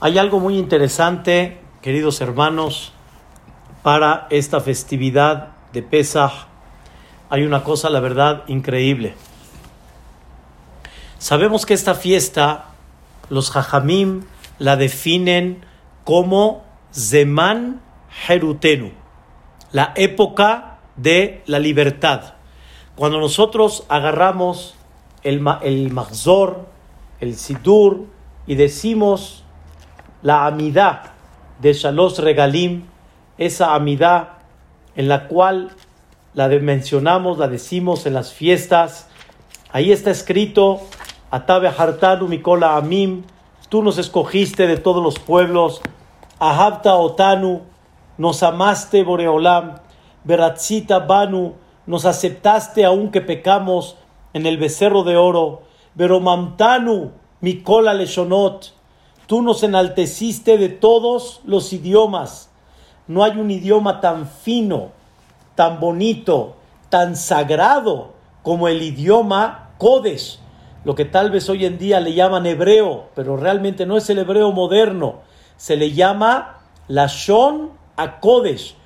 Hay algo muy interesante, queridos hermanos, para esta festividad de Pesach. Hay una cosa, la verdad, increíble. Sabemos que esta fiesta, los Jajamim la definen como Zeman Herutenu, la época de la libertad. Cuando nosotros agarramos el, el el Sidur, y decimos la amidad de Shalosh Regalim, esa amidad en la cual la mencionamos, la decimos en las fiestas. Ahí está escrito, Atabe Hartanu Mikola Amim, tú nos escogiste de todos los pueblos, Ahabta Otanu, nos amaste Boreolam, Beratzita Banu, nos aceptaste aunque pecamos en el becerro de oro, Beromamtanu Mikola Leshonot, Tú nos enalteciste de todos los idiomas. No hay un idioma tan fino, tan bonito, tan sagrado como el idioma Kodesh, lo que tal vez hoy en día le llaman hebreo, pero realmente no es el hebreo moderno. Se le llama Lashon a Kodesh,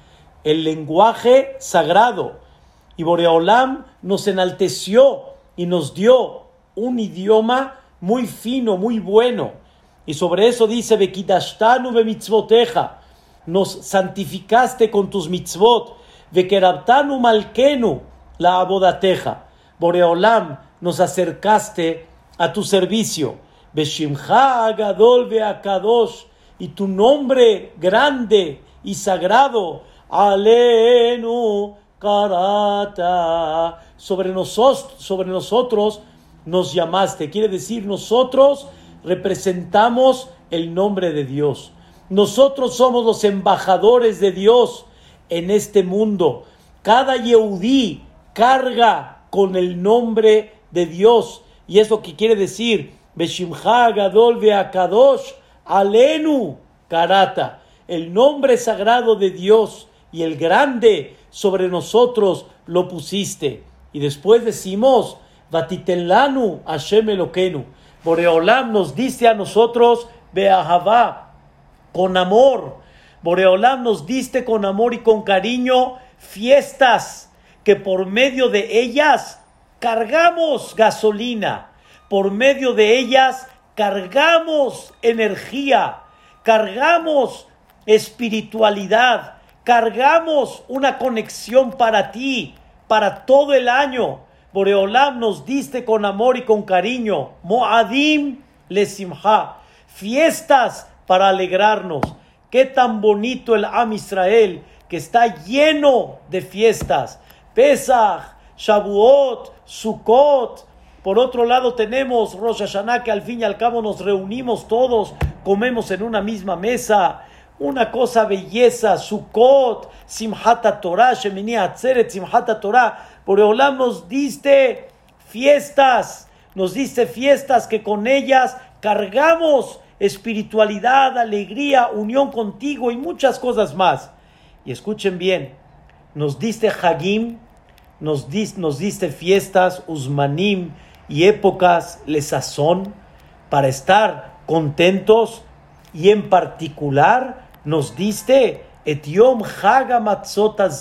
el lenguaje sagrado. Y Boreolam nos enalteció y nos dio un idioma muy fino, muy bueno y sobre eso dice, Bekidashtanu mitzvoteja, nos santificaste con tus mitzvot, Bekerabtanu malkenu la abodateja, Boreolam, nos acercaste a tu servicio, Beshimcha agadol beakadosh, y tu nombre grande y sagrado, Alenu karata, sobre nosotros, sobre nosotros nos llamaste, quiere decir nosotros representamos el nombre de Dios. Nosotros somos los embajadores de Dios en este mundo. Cada Yehudí carga con el nombre de Dios. Y es lo que quiere decir, Beshimcha Gadol Veakadosh Alenu Karata. El nombre sagrado de Dios y el grande sobre nosotros lo pusiste. Y después decimos, Vatitelanu Hashem Elokenu Boreolam nos dice a nosotros, Beahavá, con amor. Boreolam nos diste con amor y con cariño fiestas que por medio de ellas cargamos gasolina, por medio de ellas cargamos energía, cargamos espiritualidad, cargamos una conexión para ti, para todo el año. Boreolam nos diste con amor y con cariño. Moadim lesimha. Fiestas para alegrarnos. Qué tan bonito el Am Israel que está lleno de fiestas. Pesach, Shavuot, Sukkot. Por otro lado tenemos Rosh Hashanah que al fin y al cabo nos reunimos todos, comemos en una misma mesa. Una cosa belleza, Sukkot, Simhata Torah, Shemini Atzeret, Simhata Torah. Boreolam nos diste fiestas, nos diste fiestas que con ellas cargamos espiritualidad, alegría, unión contigo y muchas cosas más. Y escuchen bien, nos diste Hagim, nos, diste fiestas, Usmanim y épocas lesazón para estar contentos y en particular nos diste Etiom Haga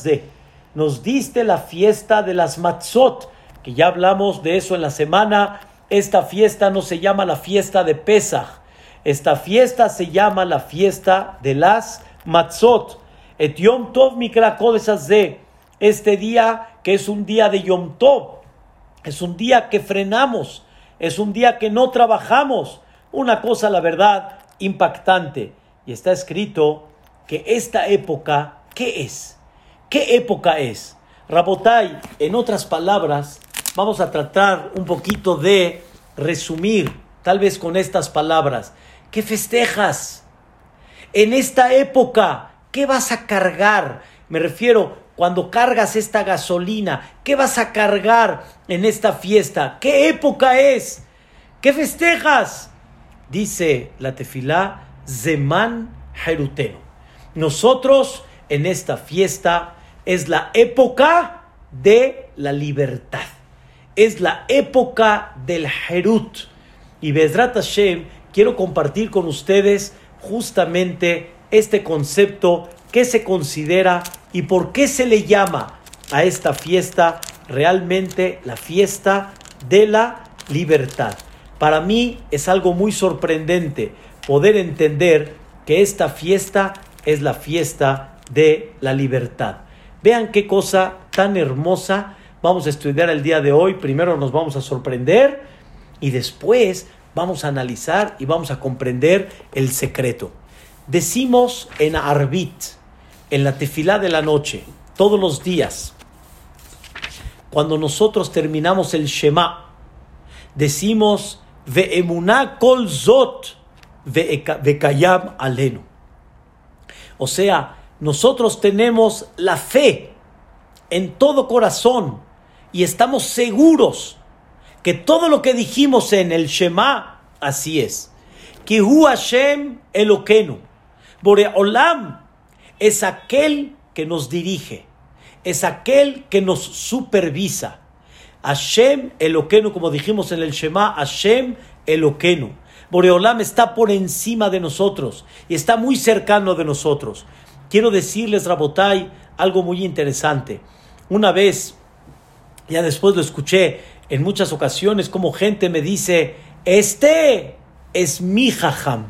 de nos diste la fiesta de las matzot, que ya hablamos de eso en la semana. Esta fiesta no se llama la fiesta de Pesach, esta fiesta se llama la fiesta de las matzot. Et Yom Tov Mikra de este día que es un día de Yom Tov, es un día que frenamos, es un día que no trabajamos. Una cosa, la verdad, impactante. Y está escrito que esta época, ¿qué es? ¿Qué época es? Rabotai, en otras palabras, vamos a tratar un poquito de resumir, tal vez con estas palabras. ¿Qué festejas? En esta época, ¿qué vas a cargar? Me refiero, cuando cargas esta gasolina, ¿qué vas a cargar en esta fiesta? ¿Qué época es? ¿Qué festejas? Dice la tefilá, Zeman Jeruteno. Nosotros en esta fiesta es la época de la libertad. Es la época del Herut. Y Bezrat Hashem, quiero compartir con ustedes justamente este concepto que se considera y por qué se le llama a esta fiesta realmente la fiesta de la libertad. Para mí es algo muy sorprendente poder entender que esta fiesta es la fiesta de la libertad. Vean qué cosa tan hermosa vamos a estudiar el día de hoy. Primero nos vamos a sorprender y después vamos a analizar y vamos a comprender el secreto. Decimos en Arbit, en la tefilá de la noche, todos los días, cuando nosotros terminamos el Shema, decimos Ve'emuná kol zot ve'kayam alenu. O sea, nosotros tenemos la fe en todo corazón y estamos seguros que todo lo que dijimos en el Shema, así es. Que Hu Hashem Elokenu. Boreolam es aquel que nos dirige, es aquel que nos supervisa. Hashem Elokenu, como dijimos en el Shema, Hashem Elokenu. Boreolam está por encima de nosotros y está muy cercano de nosotros. Quiero decirles, Rabotai, algo muy interesante. Una vez, ya después lo escuché en muchas ocasiones, como gente me dice, este es mi jajam.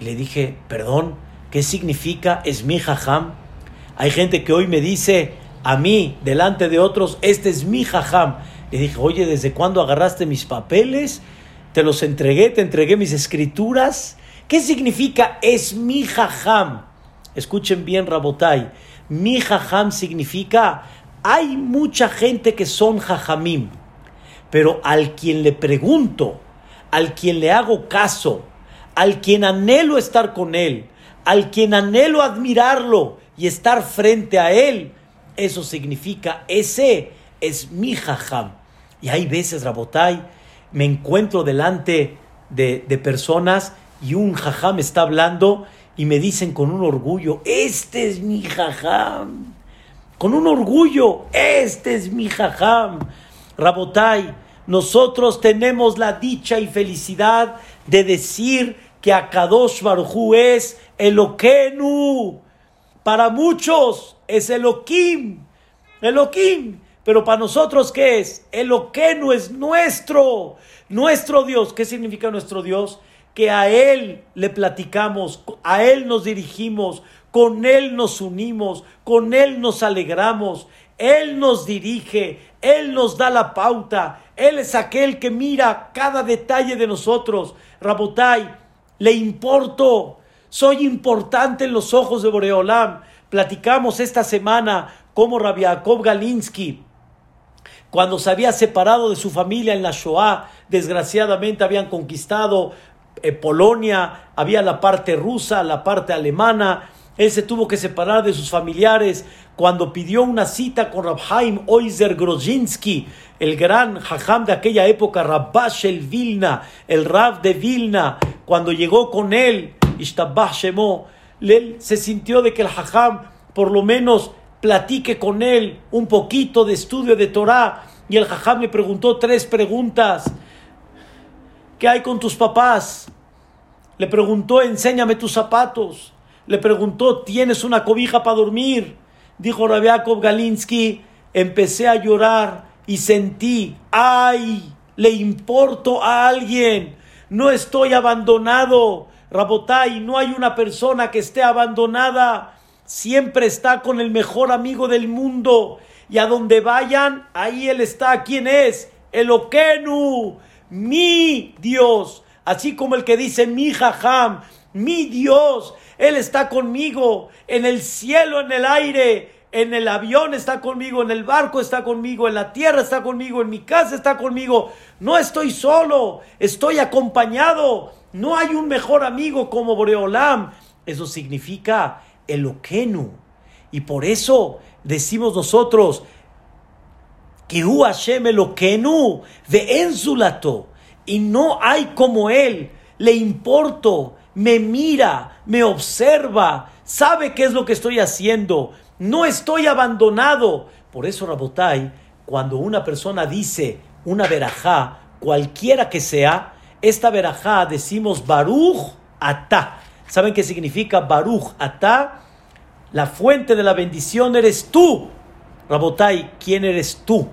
Y le dije, perdón, ¿qué significa es mi jajam? Hay gente que hoy me dice, a mí, delante de otros, este es mi jajam. Le dije, oye, ¿desde cuándo agarraste mis papeles? Te los entregué, te entregué mis escrituras. ¿Qué significa es mi jajam? Escuchen bien, Rabotai. Mi jajam significa, hay mucha gente que son jajamim, pero al quien le pregunto, al quien le hago caso, al quien anhelo estar con él, al quien anhelo admirarlo y estar frente a él, eso significa, ese es mi jajam. Y hay veces, Rabotai, me encuentro delante de, de personas y un jajam está hablando y me dicen con un orgullo, este es mi jajam. Con un orgullo, este es mi jajam. Rabotai, nosotros tenemos la dicha y felicidad de decir que Akadosh Barujú es Eloquenu. Para muchos es Eloquim. Eloquim. Pero para nosotros, ¿qué es? Eloquenu es nuestro. Nuestro Dios. ¿Qué significa nuestro Dios? Que a Él le platicamos, a Él nos dirigimos, con Él nos unimos, con Él nos alegramos, Él nos dirige, Él nos da la pauta, Él es aquel que mira cada detalle de nosotros. Rabotai, le importo, soy importante en los ojos de Boreolam. Platicamos esta semana cómo Rabiakov Galinsky, cuando se había separado de su familia en la Shoah, desgraciadamente habían conquistado Polonia, había la parte rusa, la parte alemana. Él se tuvo que separar de sus familiares cuando pidió una cita con Rabhaim Oizer Grozhinsky, el gran jajam de aquella época, Rabbash el Vilna, el Rab de Vilna. Cuando llegó con él, Shemo, él se sintió de que el jajam por lo menos platique con él un poquito de estudio de Torah. Y el jajam le preguntó tres preguntas. ¿Qué hay con tus papás? Le preguntó, enséñame tus zapatos. Le preguntó, ¿tienes una cobija para dormir? Dijo Rabiakov Galinsky, empecé a llorar y sentí, ay, le importo a alguien, no estoy abandonado. Rabotai, no hay una persona que esté abandonada, siempre está con el mejor amigo del mundo. Y a donde vayan, ahí él está. ¿Quién es? El Okenu mi Dios, así como el que dice mi jajam, mi Dios, Él está conmigo, en el cielo, en el aire, en el avión está conmigo, en el barco está conmigo, en la tierra está conmigo, en mi casa está conmigo. No estoy solo, estoy acompañado. No hay un mejor amigo como Boreolam. Eso significa el Okenu. Y por eso decimos nosotros, Hashem Elokenu y no hay como Él, le importo, me mira, me observa, sabe qué es lo que estoy haciendo, no estoy abandonado. Por eso, Rabotai, cuando una persona dice una verajá, cualquiera que sea, esta verajá decimos Baruch Ata. ¿Saben qué significa Baruch Atá? La fuente de la bendición eres tú. Rabotai, ¿quién eres tú?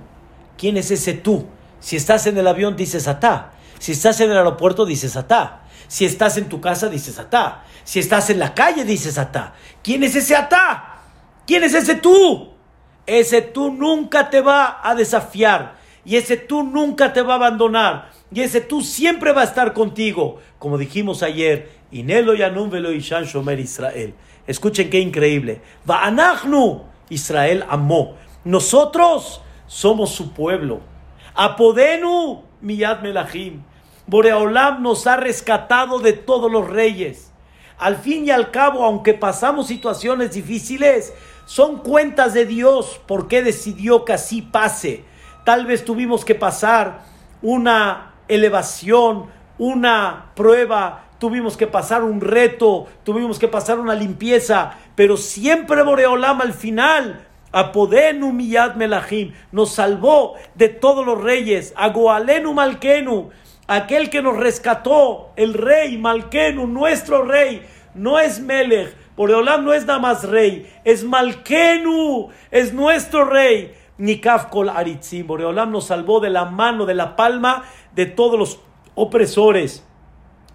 ¿Quién es ese tú? Si estás en el avión, dices Atá. Si estás en el aeropuerto, dices Atá. Si estás en tu casa, dices Atá. Si estás en la calle, dices Atá. ¿Quién es ese Atá? ¿Quién es ese tú? Ese tú nunca te va a desafiar. Y ese tú nunca te va a abandonar. Y ese tú siempre va a estar contigo. Como dijimos ayer, Inelo Yanum Velo Ishan Shomer Israel. Escuchen qué increíble. Va'anachnu, Israel amó. Nosotros somos su pueblo. Apodenu, Miyad Melahim. Boreolam nos ha rescatado de todos los reyes. Al fin y al cabo, aunque pasamos situaciones difíciles, son cuentas de Dios porque decidió que así pase. Tal vez tuvimos que pasar una elevación, una prueba, tuvimos que pasar un reto, tuvimos que pasar una limpieza, pero siempre Boreolam al final, Apodenu Miyad Melahim, nos salvó de todos los reyes, Agoalenu Malkenu, aquel que nos rescató, el rey Malkenu, nuestro rey, no es Melech, Boreolam no es nada más rey, es Malkenu, es nuestro rey. Nikaf kol aritzim. Boreolam nos salvó de la mano, de la palma de todos los opresores.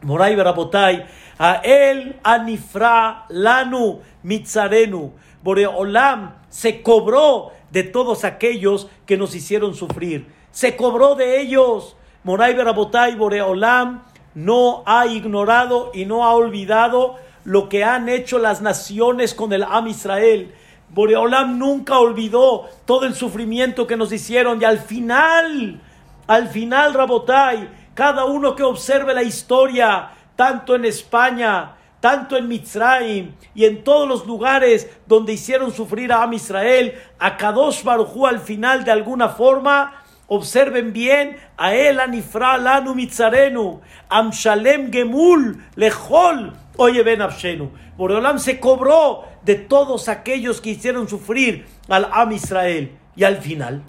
Moray Barabotai, a él anifra lanu mitzarenu. Boreolam se cobró de todos aquellos que nos hicieron sufrir. Se cobró de ellos. Moray Barabotai, Boreolam no ha ignorado y no ha olvidado lo que han hecho las naciones con el Am Israel. Boreolam nunca olvidó todo el sufrimiento que nos hicieron y al final, al final, Rabotai, cada uno que observe la historia, tanto en España, tanto en Mitzrayim y en todos los lugares donde hicieron sufrir a Am Israel, a Kadosh Barujú al final de alguna forma, observen bien, a él anifra lanu mitzarenu, am shalem gemul lechol Oye, Ben Abshenu, Boreolam se cobró de todos aquellos que hicieron sufrir al Am Israel. Y al final,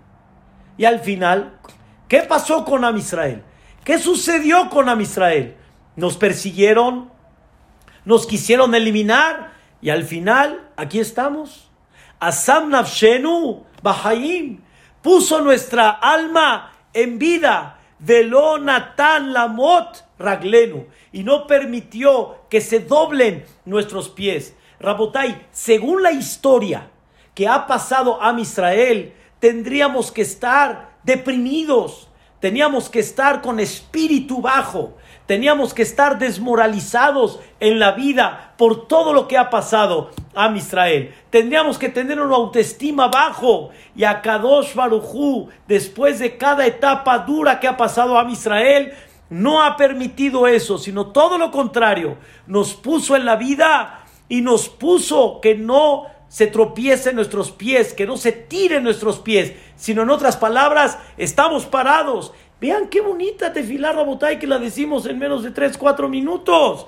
y al final, ¿qué pasó con Am Israel? ¿Qué sucedió con Am Israel? Nos persiguieron, nos quisieron eliminar y al final, aquí estamos. Asam Nafshenu Bahaim puso nuestra alma en vida. Veló Natan Lamot Raglenu y no permitió que se doblen nuestros pies. Rabotai, según la historia que ha pasado a Israel, tendríamos que estar deprimidos, teníamos que estar con espíritu bajo, teníamos que estar desmoralizados en la vida por todo lo que ha pasado a Israel. Tendríamos que tener una autoestima bajo y a Kadosh Barujú, después de cada etapa dura que ha pasado a Israel, no ha permitido eso, sino todo lo contrario. Nos puso en la vida y nos puso que no se tropiece nuestros pies, que no se tire nuestros pies, sino en otras palabras, estamos parados. Vean qué bonita tefilar Rabotay que la decimos en menos de 3, 4 minutos.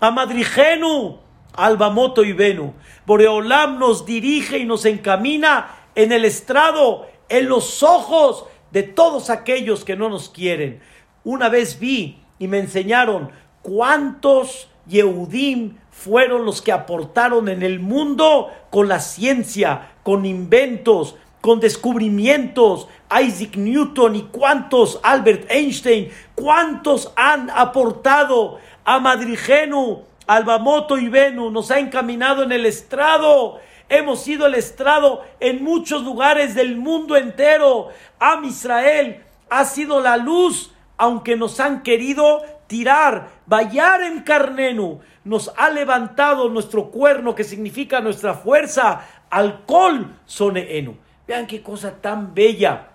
A Madrigenu, Albamoto y Venu. Boreolam nos dirige y nos encamina en el estrado, en los ojos de todos aquellos que no nos quieren. Una vez vi y me enseñaron cuántos Yehudim fueron los que aportaron en el mundo con la ciencia, con inventos, con descubrimientos, Isaac Newton y cuántos, Albert Einstein, cuántos han aportado a Madrigenu, Albamoto y Venu, nos ha encaminado en el estrado. Hemos sido el estrado en muchos lugares del mundo entero. Am Israel ha sido la luz aunque nos han querido tirar, vallar en carnenu, nos ha levantado nuestro cuerno, que significa nuestra fuerza, alcohol soneenu. Vean qué cosa tan bella.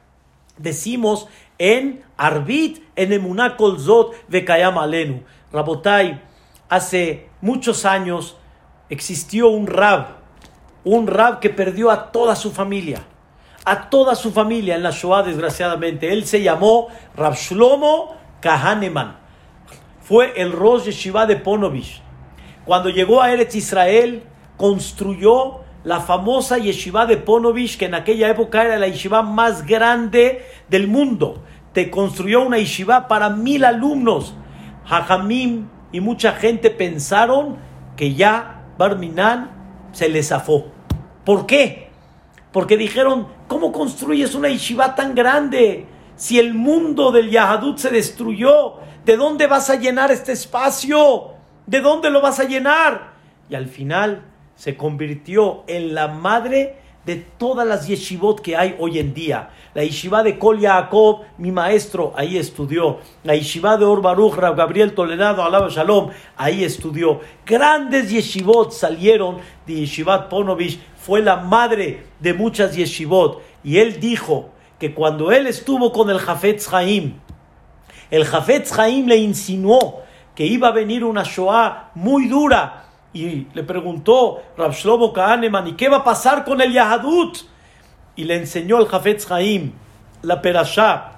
Decimos en Arbit, en Emuná Kolzot, Vekayam Alenu. Rabotai, hace muchos años existió un rab, un rab que perdió a toda su familia a toda su familia en la Shoah, desgraciadamente. Él se llamó Rab Shlomo Kahaneman. Fue el Rosh Yeshiva de Ponovich. Cuando llegó a Eretz Israel, construyó la famosa Yeshiva de Ponovich, que en aquella época era la Yeshiva más grande del mundo. Te construyó una Yeshiva para mil alumnos. Jajamim y mucha gente pensaron que ya Barminan se le zafó. ¿Por qué? Porque dijeron, ¿cómo construyes una yeshiva tan grande? Si el mundo del Yahadut se destruyó, ¿de dónde vas a llenar este espacio? ¿De dónde lo vas a llenar? Y al final se convirtió en la madre de todas las yeshivot que hay hoy en día. La yeshiva de Kol Yaakov, mi maestro, ahí estudió. La yeshiva de Or Baruch, Gabriel Toledado, Alaba Shalom, ahí estudió. Grandes yeshivot salieron de Yeshivat Ponovich. Fue la madre de muchas yeshivot. Y él dijo que cuando él estuvo con el Jafetz Haim, el Jafetz Haim le insinuó que iba a venir una Shoah muy dura y le preguntó Rab Shlomo Kahneman, ¿y qué va a pasar con el Yahadut? Y le enseñó el Jafetz Haim la perashá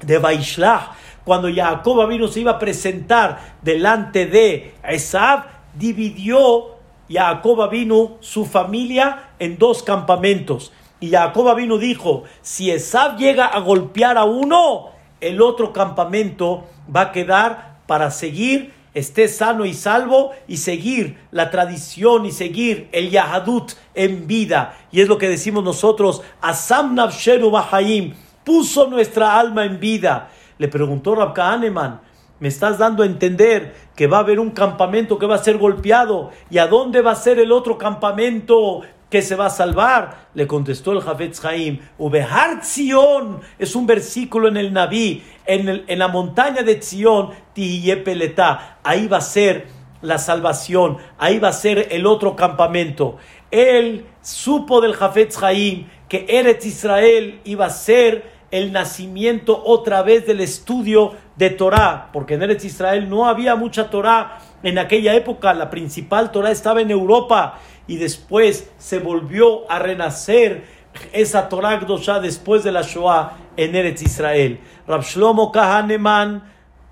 de Baishlach, cuando Jacob vino se iba a presentar delante de Esav, dividió Jacob vino su familia en dos campamentos. Y Jacob vino dijo, si Esav llega a golpear a uno, el otro campamento va a quedar para seguir esté sano y salvo y seguir la tradición y seguir el Yahadut en vida. Y es lo que decimos nosotros, Asam Navsheru Bahaim, puso nuestra alma en vida. Le preguntó Rab Kahneman, me estás dando a entender que va a haber un campamento que va a ser golpeado. ¿Y a dónde va a ser el otro campamento que se va a salvar? Le contestó el Jafetz Haim, Ubehar Zion, es un versículo en el Naví, en, la montaña de Zion, Peleta, ahí va a ser la salvación, ahí va a ser el otro campamento. Él supo del Jafetz Haim que Eretz Israel iba a ser el nacimiento otra vez del estudio de Torah, porque en Eretz Israel no había mucha Torah en aquella época, la principal Torah estaba en Europa y después se volvió a renacer esa Torah Gdosha después de la Shoah en Eretz Israel. Rab Shlomo Kahaneman,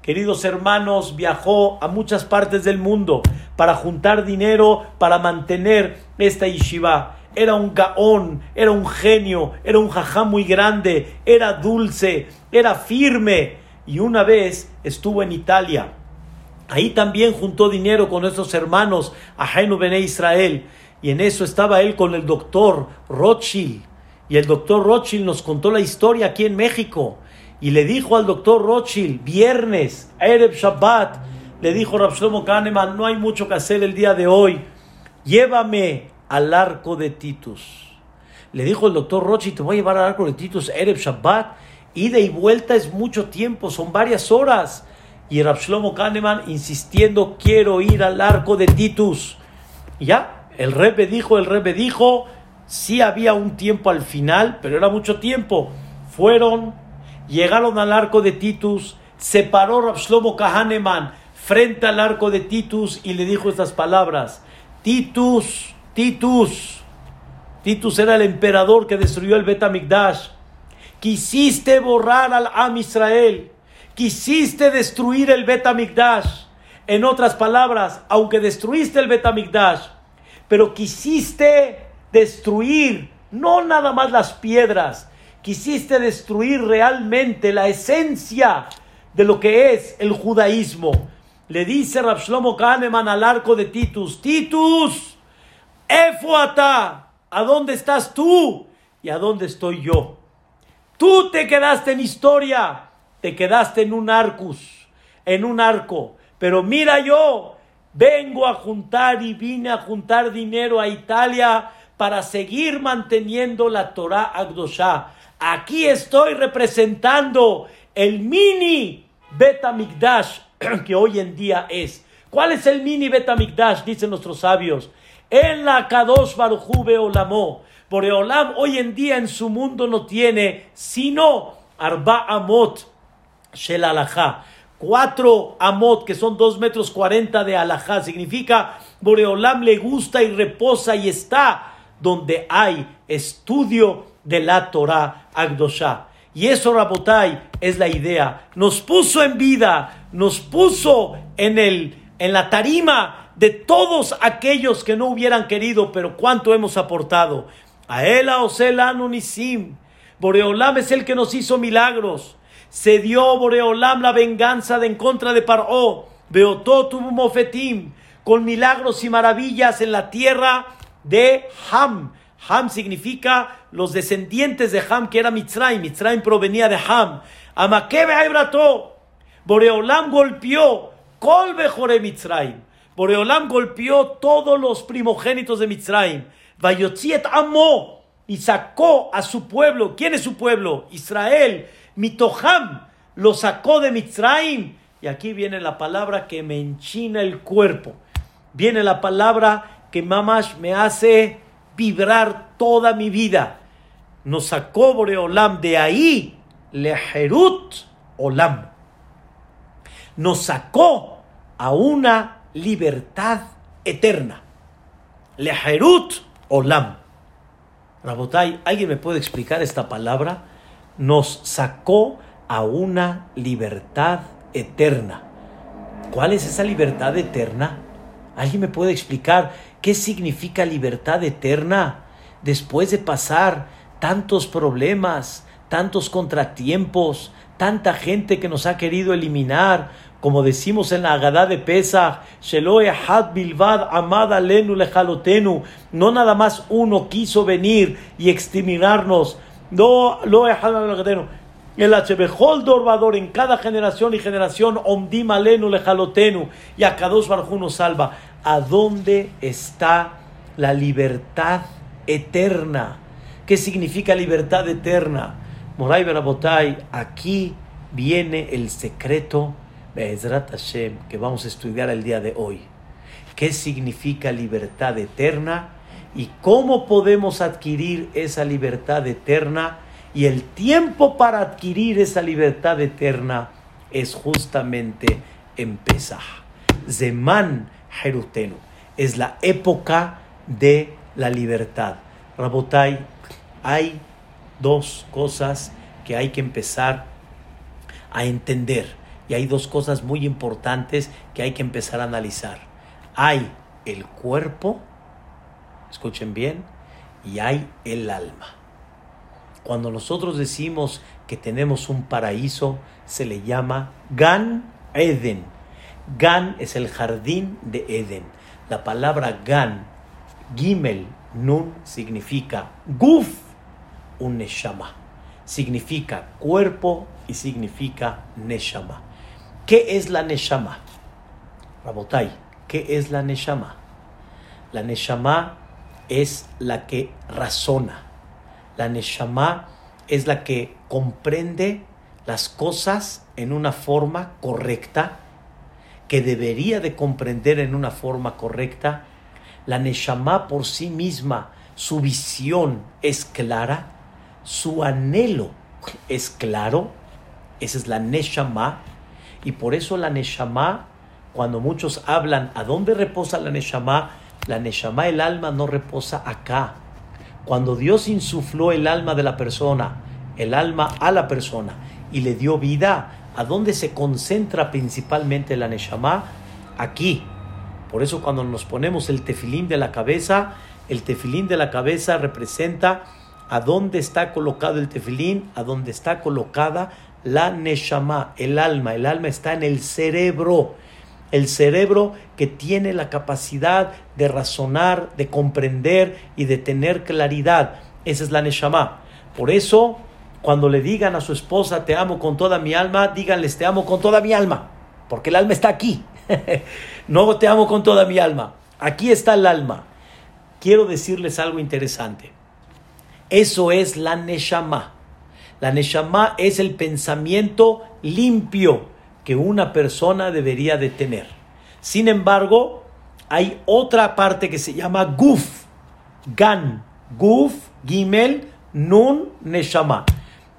queridos hermanos, viajó a muchas partes del mundo para juntar dinero para mantener esta yeshiva. Era un gaón, era un genio, era un jajá muy grande, era dulce, era firme. Y una vez estuvo en Italia. Ahí también juntó dinero con nuestros hermanos, a Jainu Bene Israel. Y en eso estaba él con el doctor Rothschild. Y el doctor Rothschild nos contó la historia aquí en México. Y le dijo al doctor Rothschild, viernes, Erev Shabbat, le dijo Rabshlomo Kahneman, no hay mucho que hacer el día de hoy. Llévame al arco de Titus. Le dijo el doctor Rothschild, te voy a llevar al arco de Titus, Erev Shabbat. Ida y vuelta es mucho tiempo, son varias horas. Y Rabshlomo Kahneman insistiendo, quiero ir al arco de Titus. ya, el Rebbe dijo, el Rebbe dijo, sí había un tiempo al final, pero era mucho tiempo. Fueron, llegaron al arco de Titus, se paró Kahaneman frente al arco de Titus y le dijo estas palabras: Titus, Titus, Titus era el emperador que destruyó el Betamigdash. Quisiste borrar al Am Israel, quisiste destruir el Betamigdash. En otras palabras, aunque destruiste el Betamigdash, pero quisiste destruir no nada más las piedras, quisiste destruir realmente la esencia de lo que es el judaísmo. Le dice Rabshlomo Kahneman al arco de Titus, Titus, Efuata, ¿a dónde estás tú? ¿Y a dónde estoy yo? Tú te quedaste en historia, te quedaste en un arcus, en un arco, pero mira yo, vengo a juntar y vine a juntar dinero a Italia para seguir manteniendo la Torah Agdosha. Aquí estoy representando el mini Betamigdash que hoy en día es. ¿Cuál es el mini Betamigdash? Dicen nuestros sabios. En la Kadosh Baruchu Beolamo. Boreolam hoy en día en su mundo no tiene sino Arba Amot Shel Alajá cuatro amot, que son dos metros cuarenta de alajá. Significa, Boreolam le gusta y reposa y está donde hay estudio de la Torah Agdosha. Y eso, Rabotai, es la idea. Nos puso en vida, nos puso en, el, en la tarima de todos aquellos que no hubieran querido, pero cuánto hemos aportado. A él, a Nunisim. Boreolam es el que nos hizo milagros se dio Boreolam la venganza de en contra de Paró, Beotó tuvo mofetim, con milagros y maravillas en la tierra de Ham. Ham significa los descendientes de Ham, que era Mitzrayim. Mitzrayim provenía de Ham. Amakebe Aibrato. Boreolam golpeó Kol Bejore Mitzrayim. Boreolam golpeó todos los primogénitos de Mitzrayim. Vayotziet amó y sacó a su pueblo. ¿Quién es su pueblo? Israel. Mitoham lo sacó de Mitzrayim. Y aquí viene la palabra que me enchina el cuerpo. Viene la palabra que mamash me hace vibrar toda mi vida. Nos sacó Boreolam de ahí, Leherut Olam. Nos sacó a una libertad eterna. Leherut Olam. Rabotai, ¿alguien me puede explicar esta palabra? Nos sacó a una libertad eterna. ¿Cuál es esa libertad eterna? ¿Alguien me puede explicar qué significa libertad eterna después de pasar tantos problemas, tantos contratiempos, tanta gente que nos ha querido eliminar? Como decimos en la Agadá de Pesach, Bilvad Amada Lenu Lejalotenu, no nada más uno quiso venir y exterminarnos, no lo el Hbejol Dorvador en cada generación y generación, Omdim Alenu Lejalotenu, y a Kadosh Barjú salva. ¿A dónde está la libertad eterna? ¿Qué significa libertad eterna? Moray Berabotay, aquí viene el secreto Be'ezrat Hashem que vamos a estudiar el día de hoy. ¿Qué significa libertad eterna? ¿Y cómo podemos adquirir esa libertad eterna? Y el tiempo para adquirir esa libertad eterna es justamente en Zeman Jerutenu. Es la época de la libertad. Rabotai, hay dos cosas que hay que empezar a entender. Y hay dos cosas muy importantes que hay que empezar a analizar. Hay el cuerpo, escuchen bien, y hay el alma. Cuando nosotros decimos que tenemos un paraíso, se le llama Gan Eden. Gan es el jardín de Eden. La palabra Gan, Gimel, Nun, significa Guf, un Neshama. Significa cuerpo y significa Neshama. ¿Qué es la Neshama? Rabotai, ¿qué es la Neshama? La Neshama es la que razona la Neshama es la que comprende las cosas en una forma correcta, que debería de comprender en una forma correcta. La Neshama por sí misma, su visión es clara, su anhelo es claro. Esa es la Neshama. Y por eso la Neshama, cuando muchos hablan, ¿a dónde reposa la Neshama? La Neshama, el alma, no reposa acá cuando Dios insufló el alma de la persona, el alma a la persona y le dio vida, ¿a dónde se concentra principalmente la Neshama? Aquí. Por eso cuando nos ponemos el tefilín de la cabeza, el tefilín de la cabeza representa a dónde está colocado el tefilín, a dónde está colocada la Neshama, el alma. El alma está en el cerebro el cerebro que tiene la capacidad de razonar, de comprender y de tener claridad. Esa es la Neshama. Por eso, cuando le digan a su esposa, te amo con toda mi alma, díganles, te amo con toda mi alma, porque el alma está aquí. no te amo con toda mi alma. Aquí está el alma. Quiero decirles algo interesante. Eso es la Neshama. La Neshama es el pensamiento limpio que una persona debería de tener. Sin embargo, hay otra parte que se llama guf, gan, guf, gimel, nun, neshama.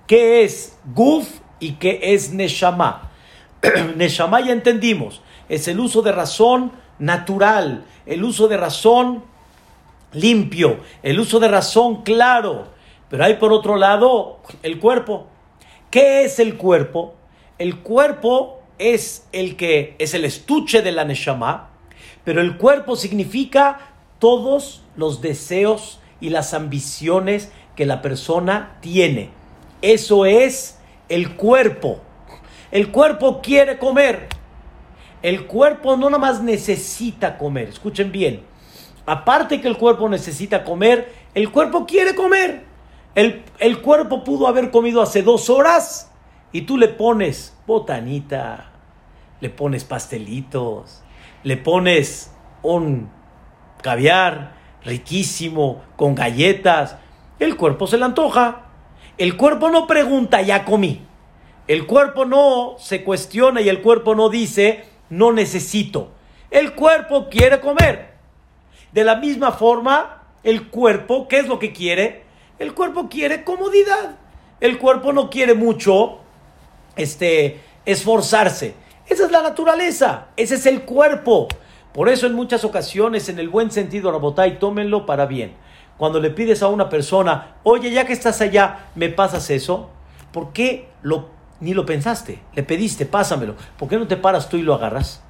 ¿Qué es guf y qué es neshama? neshama ya entendimos, es el uso de razón natural, el uso de razón limpio, el uso de razón claro. Pero hay por otro lado el cuerpo. ¿Qué es el cuerpo? El cuerpo es el que es el estuche de la Neshama, pero el cuerpo significa todos los deseos y las ambiciones que la persona tiene. Eso es el cuerpo. El cuerpo quiere comer. El cuerpo no nada más necesita comer, escuchen bien. Aparte que el cuerpo necesita comer, el cuerpo quiere comer. El, el cuerpo pudo haber comido hace dos horas y tú le pones botanita, le pones pastelitos, le pones un caviar riquísimo con galletas. El cuerpo se le antoja. El cuerpo no pregunta, ya comí. El cuerpo no se cuestiona y el cuerpo no dice, no necesito. El cuerpo quiere comer. De la misma forma, el cuerpo, ¿qué es lo que quiere? El cuerpo quiere comodidad. El cuerpo no quiere mucho este, esforzarse. Esa es la naturaleza. Ese es el cuerpo. Por eso en muchas ocasiones, en el buen sentido, Rabotay, tómenlo para bien. Cuando le pides a una persona, oye, ya que estás allá, ¿me pasas eso? ¿Por qué lo ni lo pensaste, le pediste, pásamelo. ¿Por qué no te paras tú y lo agarras?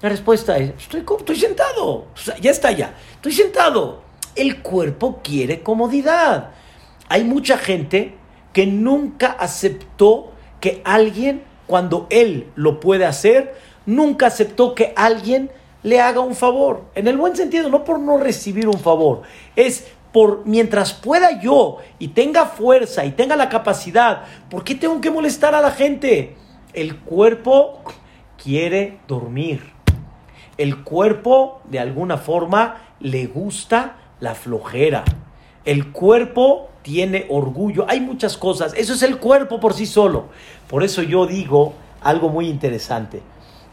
La respuesta es, estoy, estoy sentado, ya está ya, estoy sentado. El cuerpo quiere comodidad. Hay mucha gente que nunca aceptó que alguien, cuando él lo puede hacer, nunca aceptó que alguien le haga un favor. En el buen sentido, no por no recibir un favor, es por mientras pueda yo y tenga fuerza y tenga la capacidad, ¿por qué tengo que molestar a la gente? El cuerpo quiere dormir. El cuerpo de alguna forma le gusta la flojera. El cuerpo tiene orgullo. Hay muchas cosas. Eso es el cuerpo por sí solo. Por eso yo digo algo muy interesante.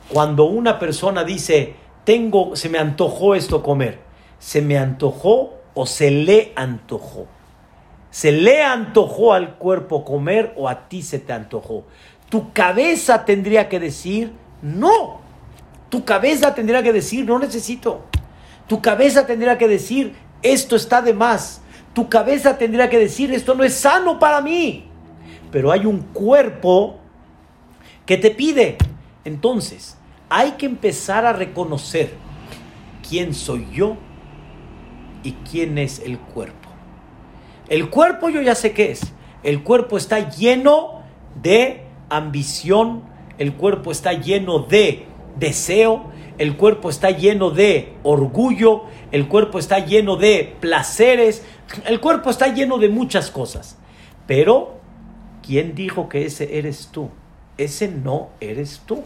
Cuando una persona dice, tengo, se me antojó esto comer, se me antojó o se le antojó. Se le antojó al cuerpo comer o a ti se te antojó. Tu cabeza tendría que decir, no. Tu cabeza tendría que decir, no necesito. Tu cabeza tendría que decir, esto está de más. Tu cabeza tendría que decir, esto no es sano para mí. Pero hay un cuerpo que te pide. Entonces, hay que empezar a reconocer quién soy yo y quién es el cuerpo. El cuerpo yo ya sé qué es. El cuerpo está lleno de ambición, el cuerpo está lleno de deseo, el cuerpo está lleno de orgullo, el cuerpo está lleno de placeres, el cuerpo está lleno de muchas cosas. Pero, ¿quién dijo que ese eres tú? Ese no eres tú.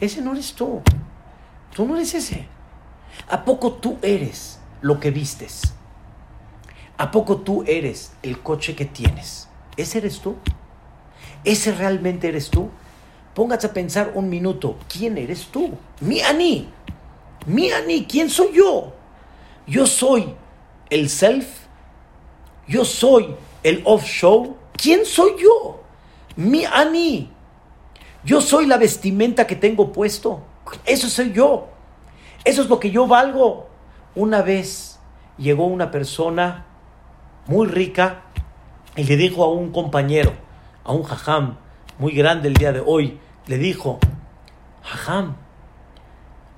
Ese no eres tú. Tú no eres ese. ¿A poco tú eres? lo que vistes? ¿A poco tú eres el coche que tienes? ¿Ese eres tú? ¿Ese realmente eres tú? Póngase a pensar un minuto, ¿quién eres tú? Mi Ani. Mi Ani, ¿quién soy yo? Yo soy el self. Yo soy el off-show. ¿Quién soy yo? Mi Ani. Yo soy la vestimenta que tengo puesto. Eso soy yo. Eso es lo que yo valgo. Una vez llegó una persona muy rica y le dijo a un compañero, a un jajam muy grande el día de hoy, le dijo, jajam,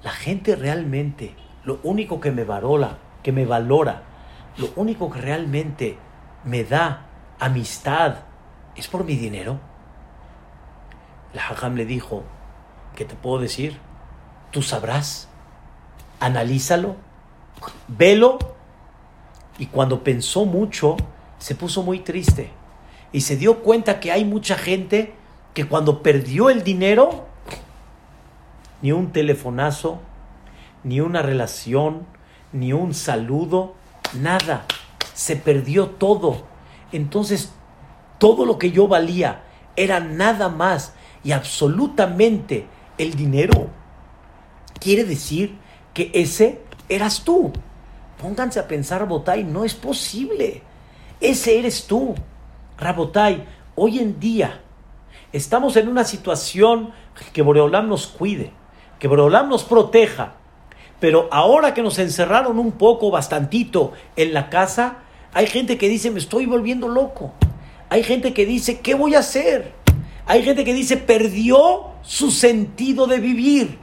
la gente realmente, lo único que me valora, que me valora, lo único que realmente me da amistad es por mi dinero. El jajam le dijo, ¿qué te puedo decir? Tú sabrás, analízalo velo. Y cuando pensó mucho, se puso muy triste. Y se dio cuenta que hay mucha gente que cuando perdió el dinero, ni un telefonazo, ni una relación, ni un saludo, nada. Se perdió todo. Entonces, todo lo que yo valía era nada más y absolutamente el dinero. Quiere decir que ese eras tú. Pónganse a pensar, Rabotay, no es posible. Ese eres tú. Rabotay, hoy en día estamos en una situación que Boreolam nos cuide, que Boreolam nos proteja. Pero ahora que nos encerraron un poco, bastantito en la casa, hay gente que dice, me estoy volviendo loco. Hay gente que dice, ¿qué voy a hacer? Hay gente que dice, perdió su sentido de vivir.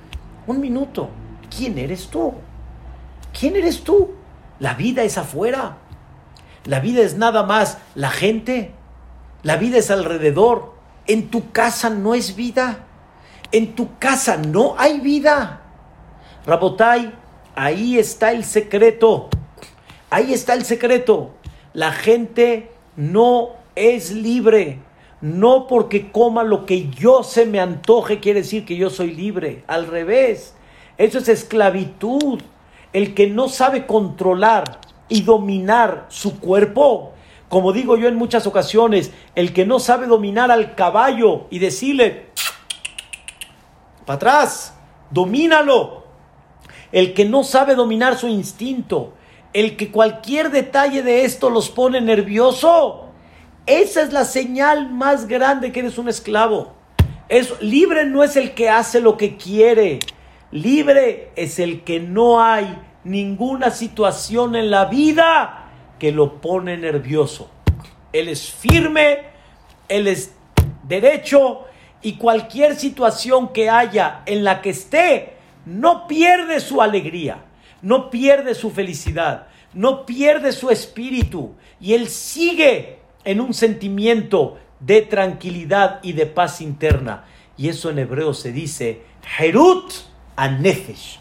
Un minuto, ¿quién eres tú? ¿Quién eres tú? La vida es afuera. La vida es nada más la gente. La vida es alrededor. En tu casa no es vida. en tu casa no hay vida. Rabotai, ahí está el secreto. Ahí está el secreto. La gente no es libre. No porque coma lo que yo se me antoje quiere decir que yo soy libre. Al revés. Eso es esclavitud. El que no sabe controlar y dominar su cuerpo, como digo yo en muchas ocasiones, el que no sabe dominar al caballo y decirle, para atrás, domínalo. El que no sabe dominar su instinto, el que cualquier detalle de esto los pone nervioso, esa es la señal más grande que eres un esclavo. Es, libre no es el que hace lo que quiere, libre es el que no hay ninguna situación en la vida que lo pone nervioso. Él es firme, él es derecho y cualquier situación que haya en la que esté, no pierde su alegría, no pierde su felicidad, no pierde su espíritu y él sigue en un sentimiento de tranquilidad y de paz interna. Y eso en hebreo se dice Herut Anefesh,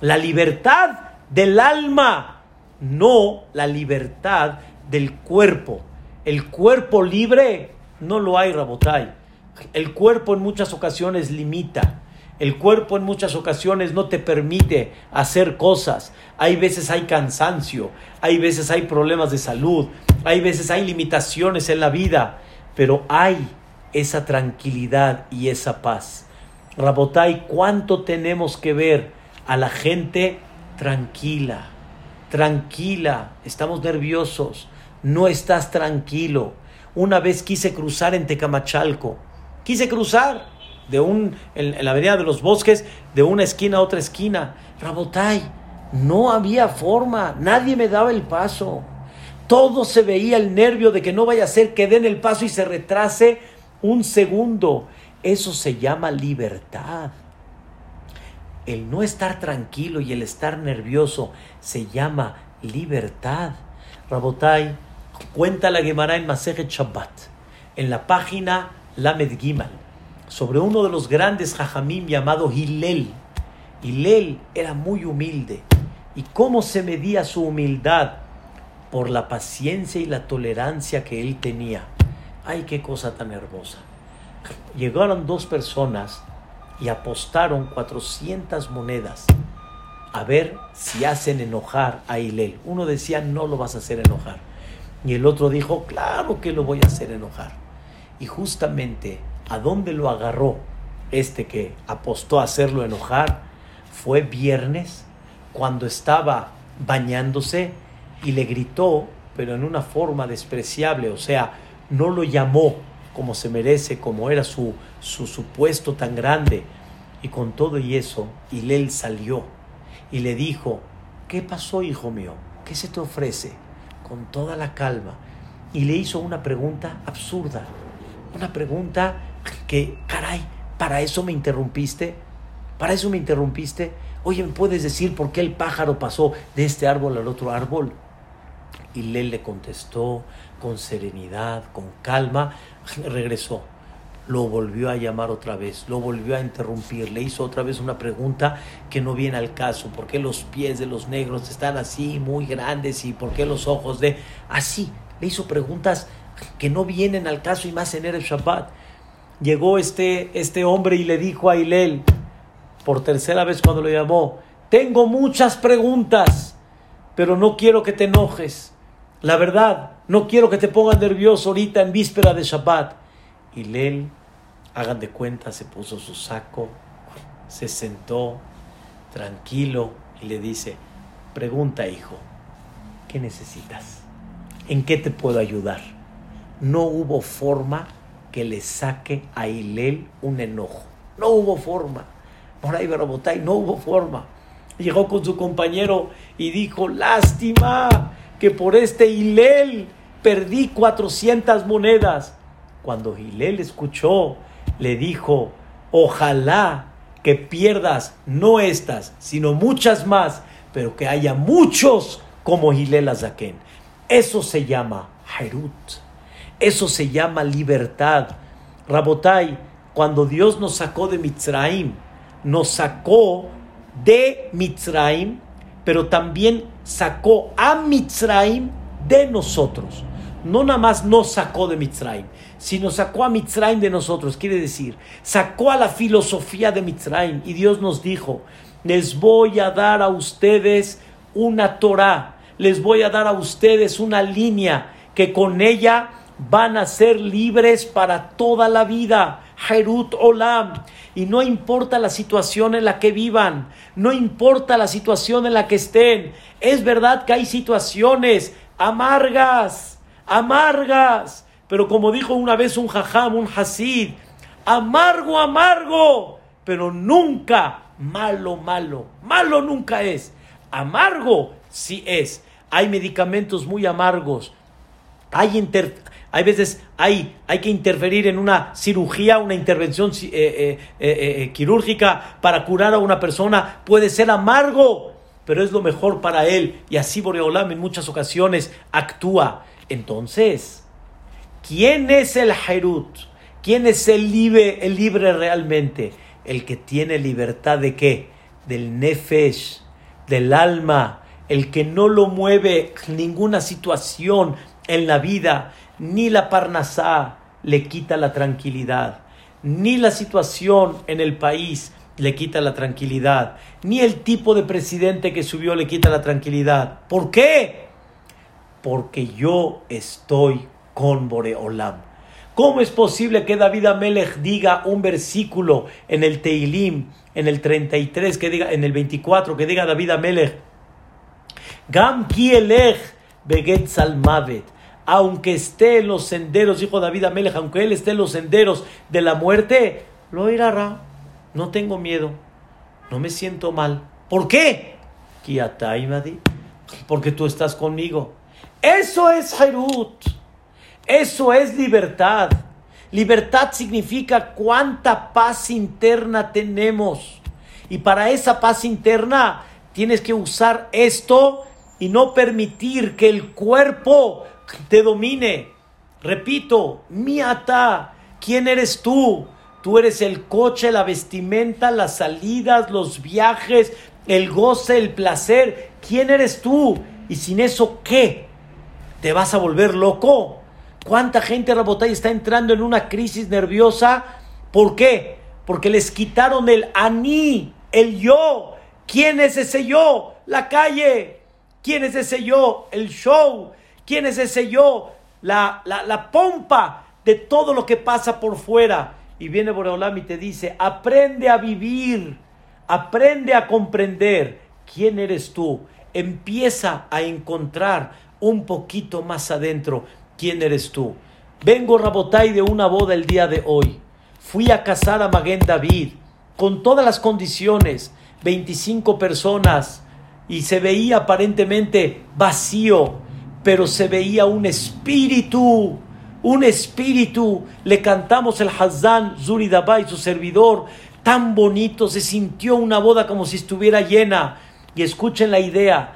la libertad del alma, no la libertad del cuerpo. El cuerpo libre no lo hay, Rabotai. El cuerpo en muchas ocasiones limita. El cuerpo en muchas ocasiones no te permite hacer cosas. Hay veces hay cansancio, hay veces hay problemas de salud, hay veces hay limitaciones en la vida, pero hay esa tranquilidad y esa paz. Rabotai, ¿cuánto tenemos que ver a la gente tranquila? Tranquila, estamos nerviosos, no estás tranquilo. Una vez quise cruzar en Tecamachalco, quise cruzar de un, en, la avenida de los bosques, de una esquina a otra esquina. Rabotay, no había forma, nadie me daba el paso. Todo se veía el nervio de que no vaya a ser que den el paso y se retrase un segundo. Eso se llama libertad. El no estar tranquilo y el estar nervioso se llama libertad. Rabotay, cuenta la Gemara en Masejet Shabbat, en la página Lamed Gimal sobre uno de los grandes jajamim llamado Hillel. Hillel era muy humilde. ¿Y cómo se medía su humildad? Por la paciencia y la tolerancia que él tenía. ¡Ay, qué cosa tan hermosa! Llegaron dos personas y apostaron 400 monedas a ver si hacen enojar a Hillel. Uno decía, no lo vas a hacer enojar. Y el otro dijo, claro que lo voy a hacer enojar. Y justamente ¿A dónde lo agarró este que apostó a hacerlo enojar? Fue viernes cuando estaba bañándose y le gritó, pero en una forma despreciable, o sea, no lo llamó como se merece, como era su, su supuesto tan grande. Y con todo y eso, Hilel salió y le dijo, ¿qué pasó, hijo mío? ¿Qué se te ofrece? Con toda la calma. Y le hizo una pregunta absurda, una pregunta que, caray, para eso me interrumpiste, para eso me interrumpiste. Oye, ¿me puedes decir por qué el pájaro pasó de este árbol al otro árbol? Y Lel le contestó con serenidad, con calma, regresó. Lo volvió a llamar otra vez, lo volvió a interrumpir, le hizo otra vez una pregunta que no viene al caso. ¿Por qué los pies de los negros están así, muy grandes? ¿Y por qué los ojos de... Así, le hizo preguntas que no vienen al caso y más en el Shabbat llegó este, este hombre y le dijo a Hilel, por tercera vez cuando lo llamó, tengo muchas preguntas, pero no quiero que te enojes. La verdad, no quiero que te pongas nervioso ahorita en víspera de Shabbat. Hilel, hagan de cuenta, se puso su saco, se sentó tranquilo y le dice, pregunta hijo, ¿qué necesitas? ¿En qué te puedo ayudar? No hubo forma que le saque a Hilel un enojo. No hubo forma. Por ahí, Barabotay, no hubo forma. Llegó con su compañero y dijo, lástima que por este Hilel perdí 400 monedas. Cuando Hilel escuchó, le dijo, ojalá que pierdas no estas, sino muchas más, pero que haya muchos como Hilel Azaken. Eso se llama Hairut. Eso se llama libertad. Rabotai, cuando Dios nos sacó de Mitzraim, nos sacó de Mitzraim, pero también sacó a Mitzraim de nosotros. No nada más nos sacó de Mitzraim, sino sacó a Mitzraim de nosotros. Quiere decir, sacó a la filosofía de Mitzraim y Dios nos dijo, les voy a dar a ustedes una Torah, les voy a dar a ustedes una línea que con ella van a ser libres para toda la vida. Jerut Olam. Y no importa la situación en la que vivan, no importa la situación en la que estén. Es verdad que hay situaciones amargas, amargas. Pero como dijo una vez un jajam, un hasid, amargo, amargo, pero nunca malo, malo. Malo nunca es. Amargo sí es. Hay medicamentos muy amargos. Hay, inter, hay veces hay, hay que interferir en una cirugía, una intervención eh, eh, eh, quirúrgica para curar a una persona. Puede ser amargo, pero es lo mejor para él. Y así Boreolam en muchas ocasiones actúa. Entonces, ¿quién es el Jerut? ¿Quién es el libre, el libre realmente? El que tiene libertad de qué? Del nefesh, del alma, el que no lo mueve ninguna situación en la vida ni la parnasá le quita la tranquilidad, ni la situación en el país le quita la tranquilidad, ni el tipo de presidente que subió le quita la tranquilidad. ¿Por qué? Porque yo estoy con Boreolam. ¿Cómo es posible que David Amelech diga un versículo en el Teilim, en el 33, que diga, en el 24, que diga David Amelech, Gam kielech beget salmavet aunque esté en los senderos, dijo David Amelech, aunque él esté en los senderos de la muerte, lo irá. No tengo miedo, no me siento mal. ¿Por qué? Porque tú estás conmigo. Eso es Jerut. Eso es libertad. Libertad significa cuánta paz interna tenemos. Y para esa paz interna tienes que usar esto y no permitir que el cuerpo te domine. Repito, miata, ¿quién eres tú? Tú eres el coche, la vestimenta, las salidas, los viajes, el goce, el placer. ¿Quién eres tú? Y sin eso, ¿qué? ¿Te vas a volver loco? ¿Cuánta gente, Rabotay, está entrando en una crisis nerviosa? ¿Por qué? Porque les quitaron el aní, el yo. ¿Quién es ese yo? La calle. ¿Quién es ese yo? El show. ¿Quién es ese yo? La, la, pompa de todo lo que pasa por fuera. Y viene Boreolam y te dice, aprende a vivir, aprende a comprender quién eres tú. Empieza a encontrar un poquito más adentro quién eres tú. Vengo, Rabotai, de una boda el día de hoy. Fui a casar a Maguen David con todas las condiciones, 25 personas, y se veía aparentemente vacío pero se veía un espíritu, un espíritu. Le cantamos el Hazán, Zuri y su servidor, tan bonito, se sintió una boda como si estuviera llena. Y escuchen la idea,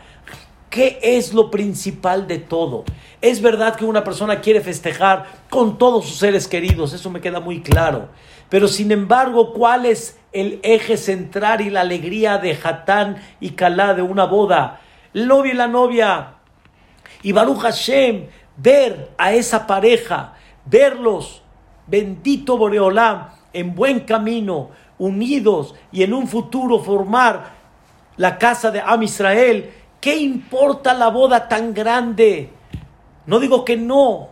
¿qué es lo principal de todo? Es verdad que una persona quiere festejar con todos sus seres queridos, eso me queda muy claro. Pero sin embargo, ¿cuál es el eje central y la alegría de Hatán y Kalá de una boda? El novio y la novia y Baruch Hashem, ver a esa pareja, verlos, bendito Boreolam, en buen camino, unidos y en un futuro formar la casa de Am Israel. ¿Qué importa la boda tan grande? No digo que no.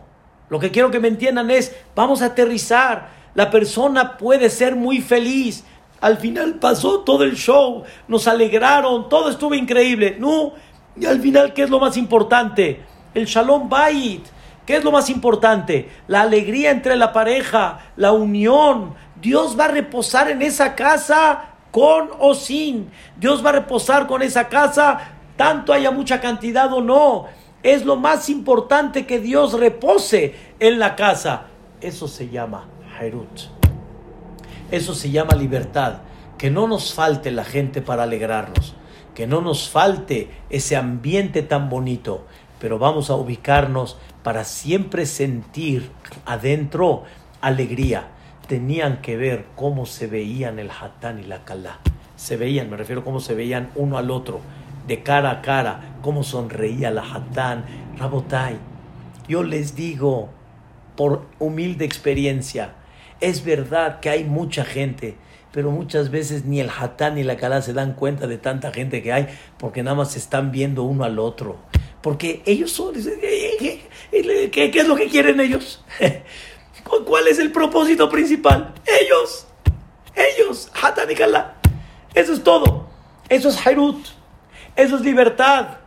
Lo que quiero que me entiendan es, vamos a aterrizar. La persona puede ser muy feliz. Al final pasó todo el show, nos alegraron, todo estuvo increíble. No, y al final, ¿qué es lo más importante? El Shalom Bait. ¿Qué es lo más importante? La alegría entre la pareja, la unión. Dios va a reposar en esa casa con o sin. Dios va a reposar con esa casa, tanto haya mucha cantidad o no. Es lo más importante que Dios repose en la casa. Eso se llama Herut. Eso se llama libertad. Que no nos falte la gente para alegrarnos que no nos falte ese ambiente tan bonito, pero vamos a ubicarnos para siempre sentir adentro alegría. tenían que ver cómo se veían el Hatán y la Kalá. Se veían, me refiero a cómo se veían uno al otro, de cara a cara, cómo sonreía la Hatán. Rabotai, yo les digo, por humilde experiencia, es verdad que hay mucha gente, pero muchas veces ni el Hatán ni la Kalá se dan cuenta de tanta gente que hay, porque nada más se están viendo uno al otro. Porque ellos son, ¿qué, qué es lo que quieren ellos? ¿Cuál es el propósito principal? Ellos, ellos, Hatan y Eso es todo. Eso es Hairut. Eso es libertad.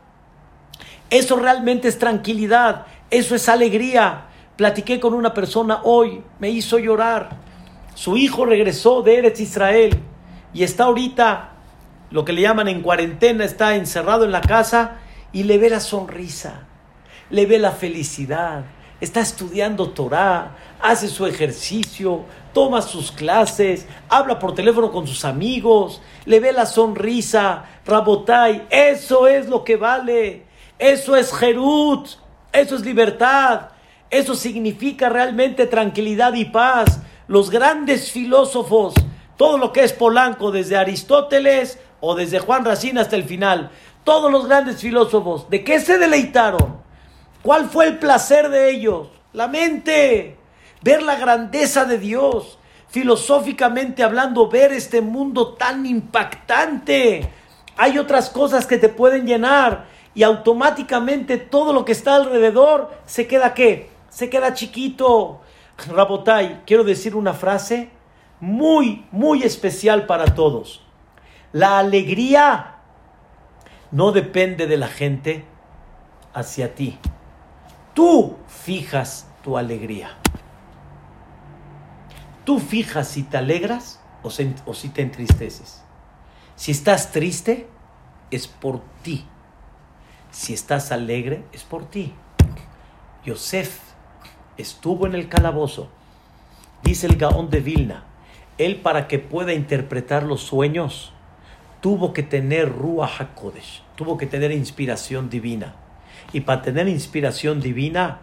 Eso realmente es tranquilidad. Eso es alegría. Platiqué con una persona hoy, me hizo llorar. Su hijo regresó de Eretz Israel y está ahorita, lo que le llaman en cuarentena, está encerrado en la casa y le ve la sonrisa, le ve la felicidad. Está estudiando Torah, hace su ejercicio, toma sus clases, habla por teléfono con sus amigos, le ve la sonrisa, Rabotai, eso es lo que vale, eso es Jerut, eso es libertad, eso significa realmente tranquilidad y paz. Los grandes filósofos, todo lo que es Polanco, desde Aristóteles o desde Juan Racine hasta el final, todos los grandes filósofos, ¿de qué se deleitaron? ¿Cuál fue el placer de ellos? La mente, ver la grandeza de Dios, filosóficamente hablando, ver este mundo tan impactante. Hay otras cosas que te pueden llenar y automáticamente todo lo que está alrededor se queda qué? Se queda chiquito. Rabotai, quiero decir una frase muy, muy especial para todos. La alegría no depende de la gente hacia ti. Tú fijas tu alegría. Tú fijas si te alegras o, si te entristeces. Si estás triste, es por ti. Si estás alegre, es por ti. Yosef estuvo en el calabozo. Dice el Gaón de Vilna, él para que pueda interpretar los sueños, tuvo que tener Ruach HaKodesh, tuvo que tener inspiración divina. Y para tener inspiración divina,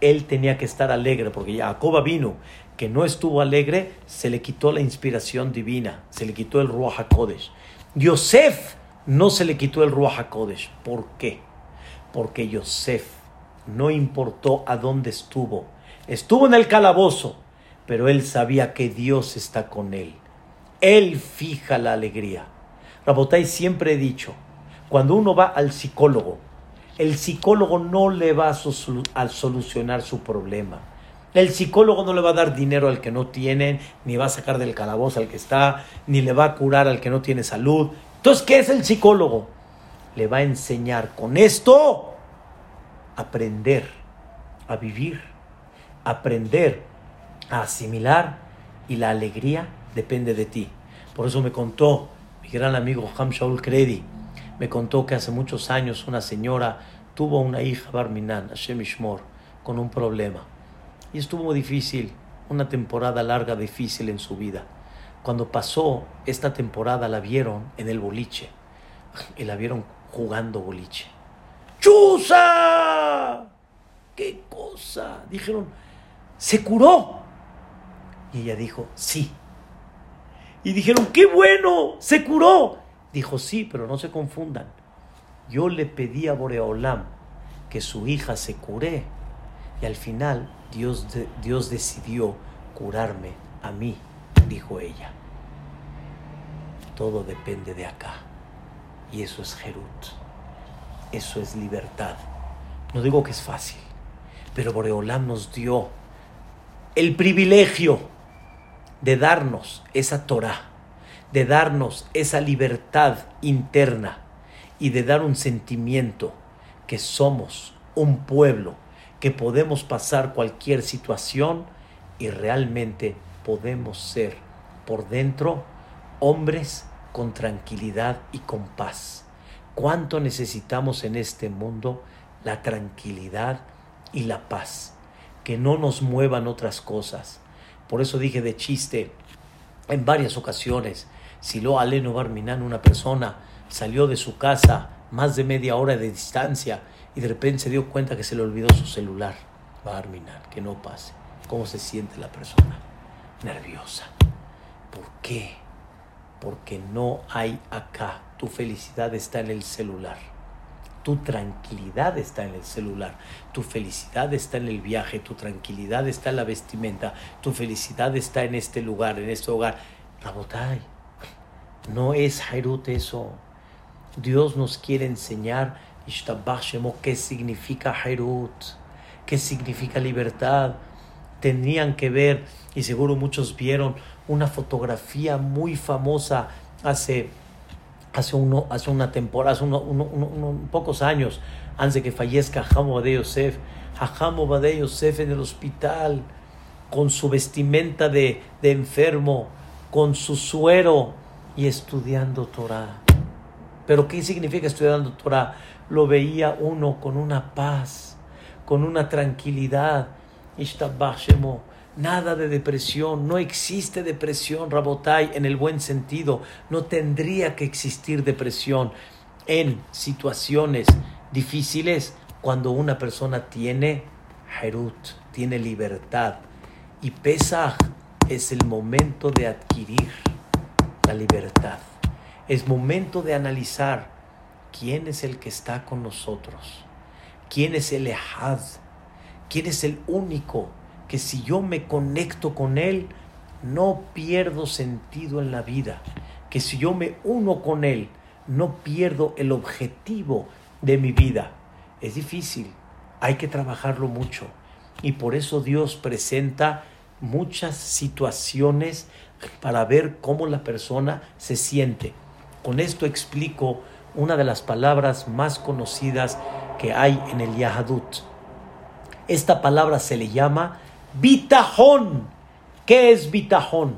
él tenía que estar alegre, porque Jacoba vino, que no estuvo alegre, se le quitó la inspiración divina, se le quitó el Ruach HaKodesh. Yosef no se le quitó el Ruach HaKodesh. ¿Por qué? Porque Yosef no importó a dónde estuvo. Estuvo en el calabozo, pero él sabía que Dios está con él. Él fija la alegría. Rabotai siempre he dicho, cuando uno va al psicólogo, el psicólogo no le va a, solucionar su problema. El psicólogo no le va a dar dinero al que no tiene, ni va a sacar del calabozo al que está, ni le va a curar al que no tiene salud. Entonces, ¿qué es el psicólogo? Le va a enseñar con esto aprender a vivir, aprender a asimilar y la alegría depende de ti. Por eso me contó mi gran amigo Ham Shaul Kredi me contó que hace muchos años una señora tuvo una hija, Barminan, Hashem Ishmor, con un problema. Y estuvo difícil, una temporada larga, difícil en su vida. Cuando pasó esta temporada la vieron en el boliche y la vieron jugando boliche. ¡Chusa! ¡Qué cosa! Dijeron, ¿se curó? Y ella dijo, sí. Y dijeron, ¡qué bueno! ¡Se curó! Dijo, sí, pero no se confundan. Yo le pedí a Boreolam que su hija se cure y al final Dios, Dios decidió curarme a mí, dijo ella. Todo depende de acá. Y eso es Jerut. Eso es libertad. No digo que es fácil, pero Boreolam nos dio el privilegio de darnos esa Torah de darnos esa libertad interna y de dar un sentimiento que somos un pueblo, que podemos pasar cualquier situación y realmente podemos ser por dentro hombres con tranquilidad y con paz. ¿Cuánto necesitamos en este mundo la tranquilidad y la paz? Que no nos muevan otras cosas. Por eso dije de chiste en varias ocasiones, si lo Aleno Barminan, una persona, salió de su casa más de media hora de distancia y de repente se dio cuenta que se le olvidó su celular. Barminan, que no pase. ¿Cómo se siente la persona? nerviosa. ¿Por qué? Porque no hay acá. Tu felicidad está en el celular. Tu tranquilidad está en el celular. Tu felicidad está en el viaje. Tu tranquilidad está en la vestimenta. Tu felicidad está en este lugar, en este hogar. Rabotai, no es Hairut eso. Dios nos quiere enseñar qué significa Hairut, qué significa libertad. Tenían que ver, y seguro muchos vieron, una fotografía muy famosa hace, hace, uno, hace una temporada, hace unos pocos años, antes de que fallezca Hamo Bade Yosef. Hamo Bade Yosef en el hospital, con su vestimenta de, de enfermo, con su suero y estudiando Torah. Pero ¿qué significa estudiando Torah? Lo veía uno con una paz, con una tranquilidad. Nada de depresión, no existe depresión, Rabotai, en el buen sentido. No tendría que existir depresión en situaciones difíciles cuando una persona tiene Herut, tiene libertad. Y Pesach es el momento de adquirir la libertad. Es momento de analizar quién es el que está con nosotros, quién es el Ehad, quién es el único que si yo me conecto con él, no pierdo sentido en la vida, que si yo me uno con él, no pierdo el objetivo de mi vida. Es difícil, hay que trabajarlo mucho y por eso Dios presenta muchas situaciones para ver cómo la persona se siente. Con esto explico una de las palabras más conocidas que hay en el Yahadut. Esta palabra se le llama bitajón. ¿Qué es bitajón?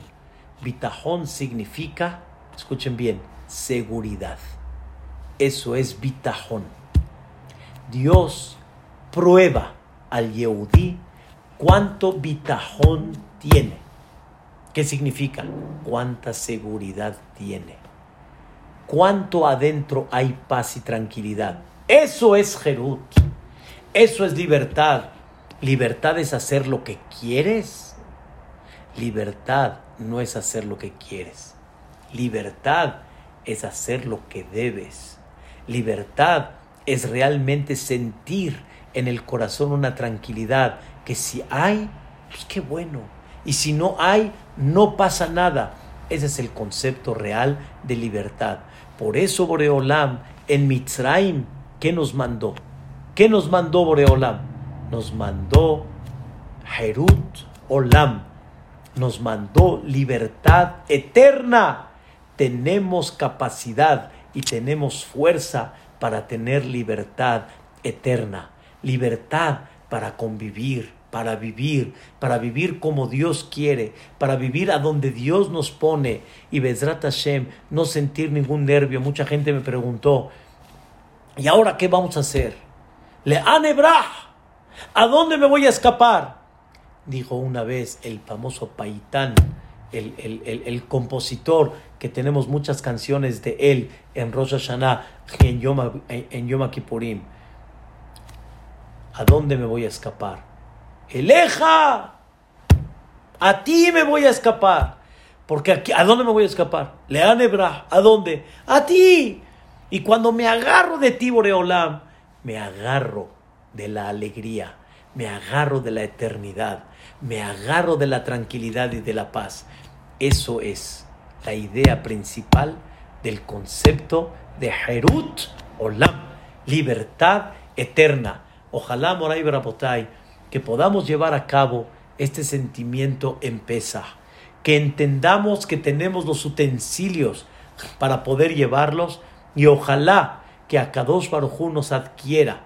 Bitajón significa, escuchen bien, seguridad. Eso es bitajón. Dios prueba al Yehudí cuánto bitajón tiene. ¿Qué significa? ¿Cuánta seguridad tiene? ¿Cuánto adentro hay paz y tranquilidad? Eso es Jerut. Eso es libertad. Libertad es hacer lo que quieres. Libertad no es hacer lo que quieres. Libertad es hacer lo que debes. Libertad es realmente sentir en el corazón una tranquilidad que si hay, pues qué bueno. Y si no hay, no pasa nada. Ese es el concepto real de libertad. Por eso Boreolam en Mitzrayim, ¿qué nos mandó? ¿Qué nos mandó Boreolam? Nos mandó Herut Olam. Nos mandó libertad eterna. Tenemos capacidad y tenemos fuerza para tener libertad eterna. Libertad para convivir, para vivir, para vivir como Dios quiere, para vivir a donde Dios nos pone y Bezrat Hashem, no sentir ningún nervio. Mucha gente me preguntó, ¿y ahora qué vamos a hacer? Le anebrah, ¿a dónde me voy a escapar? Dijo una vez el famoso Paitán, el, el, compositor que tenemos muchas canciones de él en Rosh Hashanah en Yom, en Yom Kippurim. ¿A dónde me voy a escapar? Eleja, a ti me voy a escapar. Porque aquí, ¿a dónde me voy a escapar? Leanebra, ¿a dónde? A ti. Y cuando me agarro de ti, Boreolam, me agarro de la alegría, me agarro de la eternidad, me agarro de la tranquilidad y de la paz. Eso es la idea principal del concepto de Herut Olam, libertad eterna. Ojalá Moray Barapotay que podamos llevar a cabo este sentimiento en pesa, que entendamos que tenemos los utensilios para poder llevarlos y ojalá que a Kadosh Baruj nos adquiera,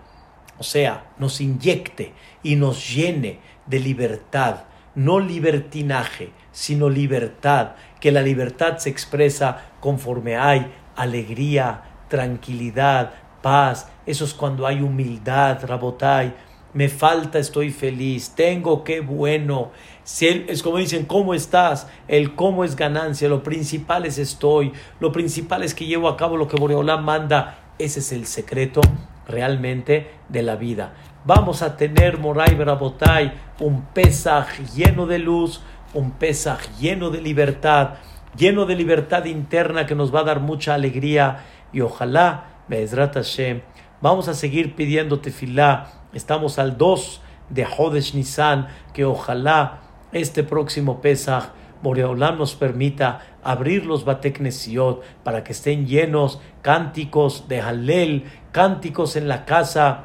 o sea, nos inyecte y nos llene de libertad, no libertinaje, sino libertad, que la libertad se expresa conforme hay alegría, tranquilidad, paz, eso es cuando hay humildad, rabotai, me falta, estoy feliz, tengo, qué bueno. Si es como dicen, ¿cómo estás? El cómo es ganancia, lo principal es estoy, lo principal es que llevo a cabo lo que Boreolán manda. Ese es el secreto realmente de la vida. Vamos a tener, Moray Berabotay, un Pesaj lleno de luz, un Pesach lleno de libertad, lleno de libertad interna que nos va a dar mucha alegría y ojalá, Be'ezrat Hashem, vamos a seguir pidiendo tefilá. Estamos al 2 de Hodesh Nisan, que ojalá este próximo Pesach Boreolam nos permita abrir los Bateknesiot para que estén llenos cánticos de Halel, cánticos en la casa,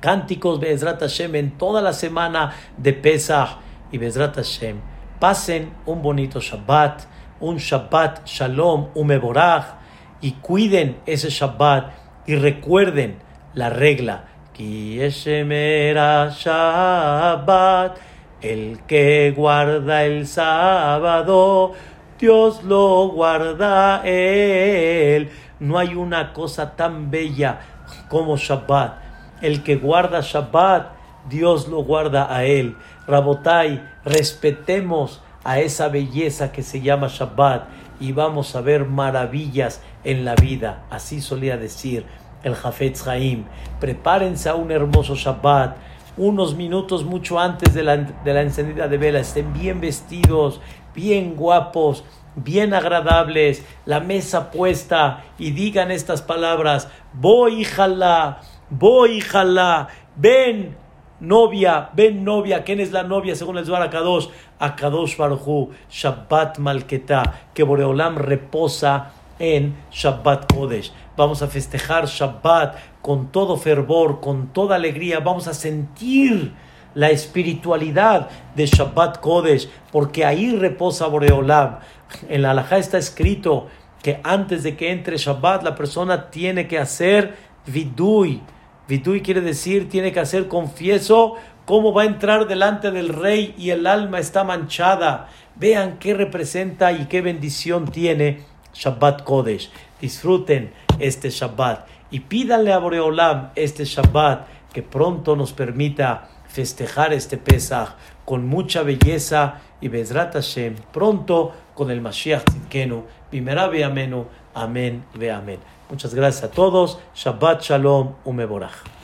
cánticos Bezrat Hashem en toda la semana de Pesach y Bezrat Hashem. Pasen un bonito Shabbat, un Shabbat Shalom, un Meborach y cuiden ese Shabbat y recuerden la regla. Shabbat el que guarda el sábado, Dios lo guarda él. No hay una cosa tan bella como Shabbat. El que guarda Shabbat, Dios lo guarda a él. Rabotai, respetemos a esa belleza que se llama Shabbat y vamos a ver maravillas en la vida. Así solía decir el Jafetz Haim. Prepárense a un hermoso Shabbat unos minutos mucho antes de la, de la encendida de vela, estén bien vestidos, bien guapos, bien agradables, la mesa puesta y digan estas palabras, voy jalá, voy jalá, ven novia, ven novia, ¿quién es la novia según el Zohar Akadosh? Akadosh Baruchu, Shabbat Malketá, que Boreolam reposa en Shabbat Kodesh. Vamos a festejar Shabbat con todo fervor, con toda alegría. Vamos a sentir la espiritualidad de Shabbat Kodesh, porque ahí reposa Boreolam. En la halajá está escrito que antes de que entre Shabbat la persona tiene que hacer vidui. Vidui quiere decir tiene que hacer confieso cómo va a entrar delante del rey y el alma está manchada. Vean qué representa y qué bendición tiene Shabbat Kodesh. Disfruten este Shabbat y pídanle a Boreolam este Shabbat que pronto nos permita festejar este Pesach con mucha belleza y Bezrat Hashem pronto con el Mashiach Tzidkenu. Bimera amenu. Amén ve amén. Muchas gracias a todos. Shabbat Shalom Umeborach.